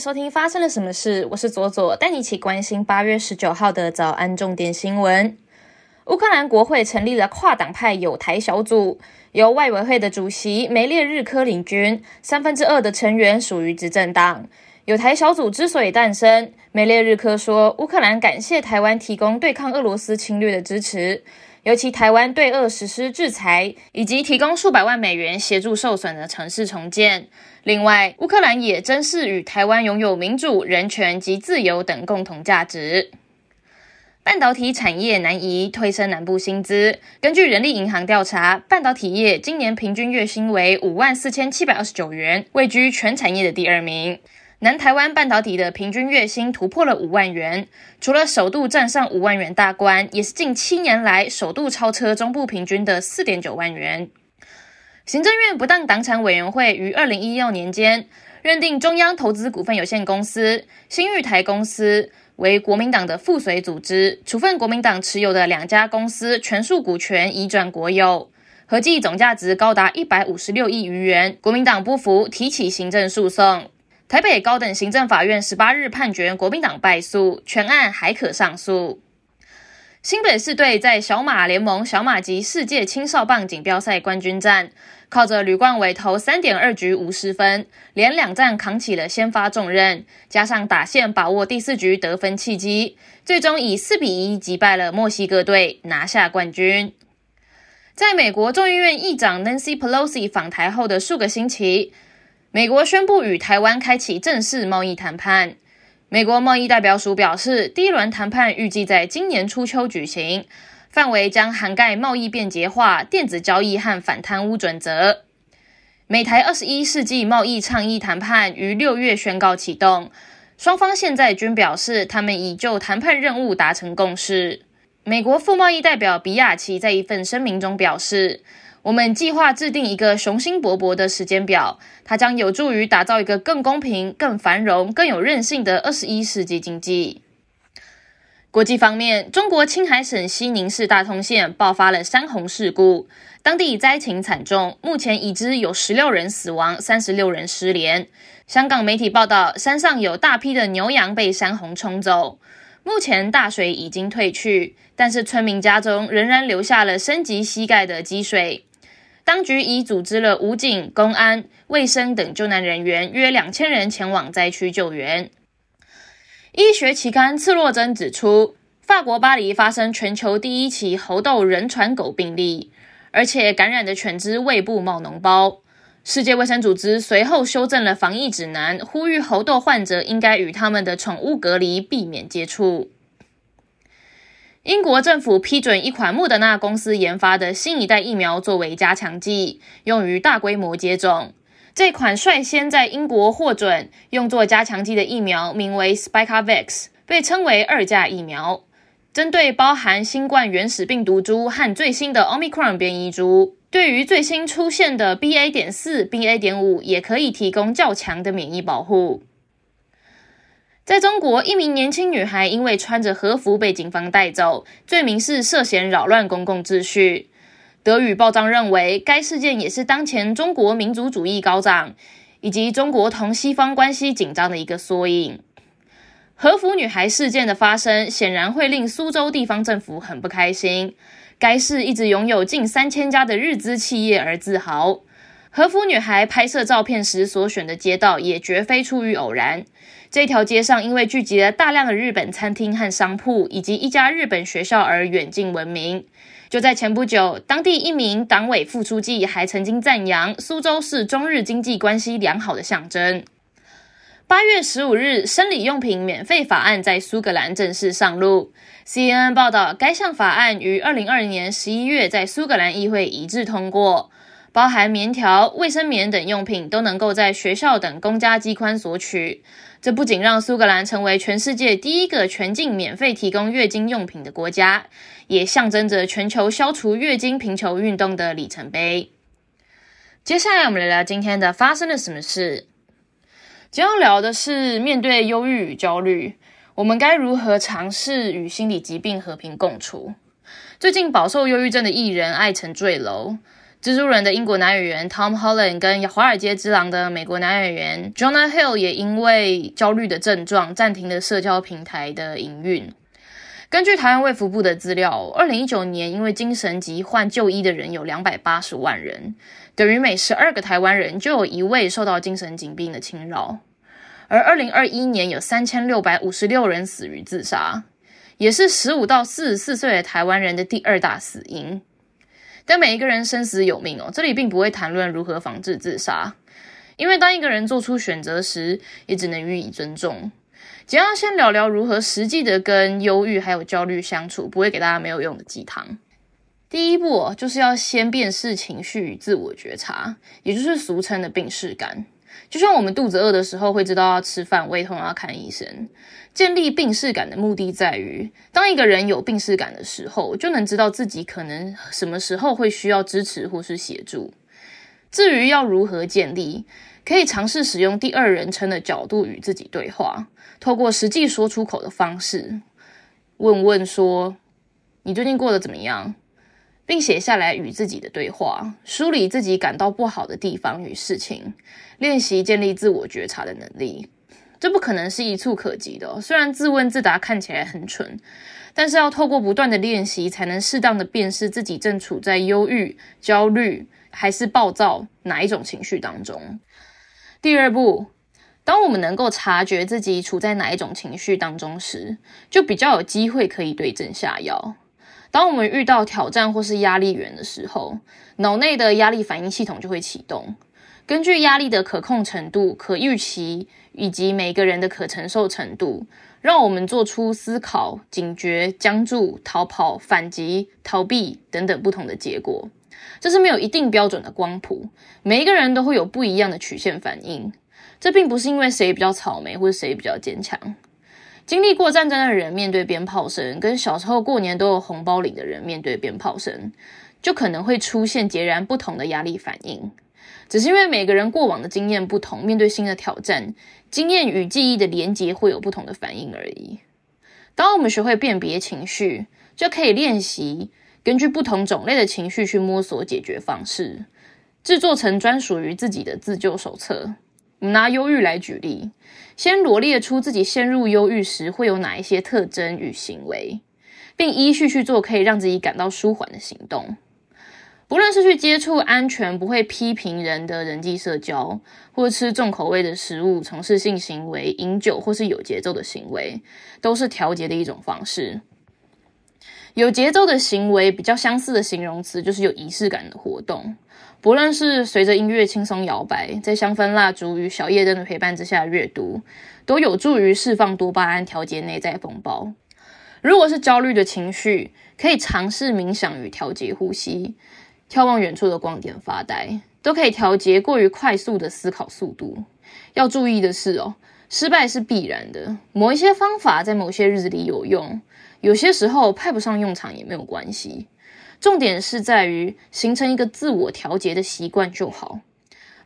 收听发生了什么事，我是左左，带你一起关心八月十九号的早安重点新闻。乌克兰国会成立了跨党派友台小组，由外委会的主席梅列日科领军，三分之二的成员属于执政党。友台小组之所以诞生，梅列日科说，乌克兰感谢台湾提供对抗俄罗斯侵略的支持。尤其台湾对俄实施制裁，以及提供数百万美元协助受损的城市重建。另外，乌克兰也珍视与台湾拥有民主、人权及自由等共同价值。半导体产业难移，推升南部薪资。根据人力银行调查，半导体业今年平均月薪为五万四千七百二十九元，位居全产业的第二名。南台湾半导体的平均月薪突破了五万元，除了首度站上五万元大关，也是近七年来首度超车中部平均的四点九万元。行政院不当党产委员会于二零一六年间认定中央投资股份有限公司、新玉台公司为国民党的附随组织，处分国民党持有的两家公司全数股权移转国有，合计总价值高达一百五十六亿余元。国民党不服，提起行政诉讼。台北高等行政法院十八日判决国民党败诉，全案还可上诉。新北市队在小马联盟小马级世界青少棒锦标赛冠军战，靠着吕冠伟投三点二局无失分，连两战扛起了先发重任，加上打线把握第四局得分契机，最终以四比一击败了墨西哥队，拿下冠军。在美国众议院议长 Nancy Pelosi 访台后的数个星期。美国宣布与台湾开启正式贸易谈判。美国贸易代表署表示，第一轮谈判预计在今年初秋举行，范围将涵盖贸易便捷化、电子交易和反贪污准则。美台二十一世纪贸易倡议谈判于六月宣告启动，双方现在均表示他们已就谈判任务达成共识。美国副贸易代表比亚奇在一份声明中表示。我们计划制定一个雄心勃勃的时间表，它将有助于打造一个更公平、更繁荣、更有韧性的二十一世纪经济。国际方面，中国青海省西宁市大通县爆发了山洪事故，当地灾情惨重，目前已知有十六人死亡，三十六人失联。香港媒体报道，山上有大批的牛羊被山洪冲走，目前大水已经退去，但是村民家中仍然留下了深及膝盖的积水。当局已组织了武警、公安、卫生等救难人员约两千人前往灾区救援。医学期刊《赤洛针》指出，法国巴黎发生全球第一起猴痘人传狗病例，而且感染的犬只胃部冒脓包。世界卫生组织随后修正了防疫指南，呼吁猴痘患者应该与他们的宠物隔离，避免接触。英国政府批准一款莫德纳公司研发的新一代疫苗作为加强剂，用于大规模接种。这款率先在英国获准用作加强剂的疫苗名为 Spikevax，被称为二价疫苗，针对包含新冠原始病毒株和最新的 Omicron 变异株。对于最新出现的 BA. 点四、BA. 点五，也可以提供较强的免疫保护。在中国，一名年轻女孩因为穿着和服被警方带走，罪名是涉嫌扰乱公共秩序。德语报章认为，该事件也是当前中国民族主义高涨以及中国同西方关系紧张的一个缩影。和服女孩事件的发生，显然会令苏州地方政府很不开心。该市一直拥有近三千家的日资企业而自豪。和服女孩拍摄照片时所选的街道，也绝非出于偶然。这条街上因为聚集了大量的日本餐厅和商铺，以及一家日本学校而远近闻名。就在前不久，当地一名党委副书记还曾经赞扬苏州是中日经济关系良好的象征。八月十五日，生理用品免费法案在苏格兰正式上路。CNN 报道，该项法案于二零二零年十一月在苏格兰议会一致通过，包含棉条、卫生棉等用品都能够在学校等公家机关索取。这不仅让苏格兰成为全世界第一个全境免费提供月经用品的国家，也象征着全球消除月经贫穷运动的里程碑。接下来，我们聊聊今天的发生了什么事。今天要聊的是，面对忧郁与焦虑，我们该如何尝试与心理疾病和平共处？最近饱受忧郁症的艺人艾辰坠楼。蜘蛛人的英国男演员 Tom Holland 跟华尔街之狼的美国男演员 Jonah Hill 也因为焦虑的症状暂停了社交平台的营运。根据台湾卫福部的资料，二零一九年因为精神疾患就医的人有两百八十万人，等于每十二个台湾人就有一位受到精神疾病的侵扰。而二零二一年有三千六百五十六人死于自杀，也是十五到四十四岁的台湾人的第二大死因。但每一个人生死有命哦，这里并不会谈论如何防治自杀，因为当一个人做出选择时，也只能予以尊重。简要先聊聊如何实际的跟忧郁还有焦虑相处，不会给大家没有用的鸡汤。第一步就是要先辨识情绪与自我觉察，也就是俗称的病视感。就像我们肚子饿的时候会知道要吃饭，胃痛要看医生。建立病视感的目的在于，当一个人有病视感的时候，就能知道自己可能什么时候会需要支持或是协助。至于要如何建立，可以尝试使用第二人称的角度与自己对话，透过实际说出口的方式，问问说：“你最近过得怎么样？”并写下来与自己的对话，梳理自己感到不好的地方与事情，练习建立自我觉察的能力。这不可能是一触可及的。虽然自问自答看起来很蠢，但是要透过不断的练习，才能适当的辨识自己正处在忧郁、焦虑还是暴躁哪一种情绪当中。第二步，当我们能够察觉自己处在哪一种情绪当中时，就比较有机会可以对症下药。当我们遇到挑战或是压力源的时候，脑内的压力反应系统就会启动。根据压力的可控程度、可预期以及每个人的可承受程度，让我们做出思考、警觉、僵住、逃跑、反击、逃避等等不同的结果。这是没有一定标准的光谱，每一个人都会有不一样的曲线反应。这并不是因为谁比较草莓或者谁比较坚强。经历过战争的人面对鞭炮声，跟小时候过年都有红包领的人面对鞭炮声，就可能会出现截然不同的压力反应。只是因为每个人过往的经验不同，面对新的挑战，经验与记忆的连结会有不同的反应而已。当我们学会辨别情绪，就可以练习根据不同种类的情绪去摸索解决方式，制作成专属于自己的自救手册。我们拿忧郁来举例，先罗列出自己陷入忧郁时会有哪一些特征与行为，并依序去做可以让自己感到舒缓的行动。不论是去接触安全、不会批评人的人际社交，或吃重口味的食物、从事性行为、饮酒或是有节奏的行为，都是调节的一种方式。有节奏的行为比较相似的形容词就是有仪式感的活动。不论是随着音乐轻松摇摆，在香氛蜡烛与小夜灯的陪伴之下阅读，都有助于释放多巴胺，调节内在风暴。如果是焦虑的情绪，可以尝试冥想与调节呼吸，眺望远处的光点发呆，都可以调节过于快速的思考速度。要注意的是哦，失败是必然的。某一些方法在某些日子里有用，有些时候派不上用场也没有关系。重点是在于形成一个自我调节的习惯就好，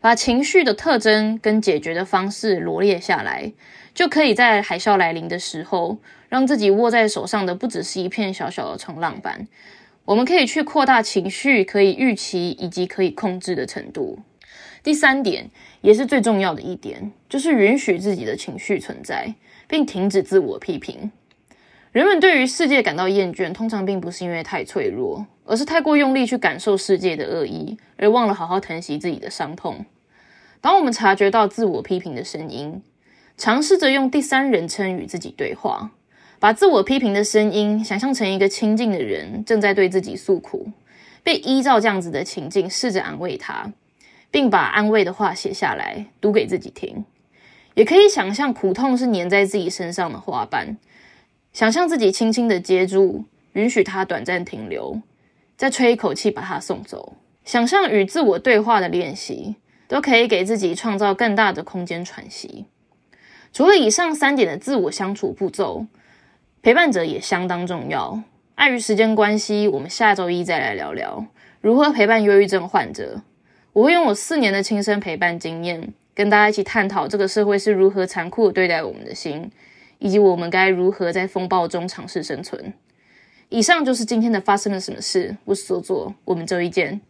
把情绪的特征跟解决的方式罗列下来，就可以在海啸来临的时候，让自己握在手上的不只是一片小小的冲浪板。我们可以去扩大情绪可以预期以及可以控制的程度。第三点，也是最重要的一点，就是允许自己的情绪存在，并停止自我批评。人们对于世界感到厌倦，通常并不是因为太脆弱，而是太过用力去感受世界的恶意，而忘了好好疼惜自己的伤痛。当我们察觉到自我批评的声音，尝试着用第三人称与自己对话，把自我批评的声音想象成一个亲近的人正在对自己诉苦，并依照这样子的情境试着安慰他，并把安慰的话写下来读给自己听。也可以想象苦痛是粘在自己身上的花瓣。想象自己轻轻的接住，允许它短暂停留，再吹一口气把它送走。想象与自我对话的练习，都可以给自己创造更大的空间喘息。除了以上三点的自我相处步骤，陪伴者也相当重要。碍于时间关系，我们下周一再来聊聊如何陪伴忧郁症患者。我会用我四年的亲身陪伴经验，跟大家一起探讨这个社会是如何残酷对待我们的心。以及我们该如何在风暴中尝试生存。以上就是今天的发生了什么事。我是左左，我们周一见。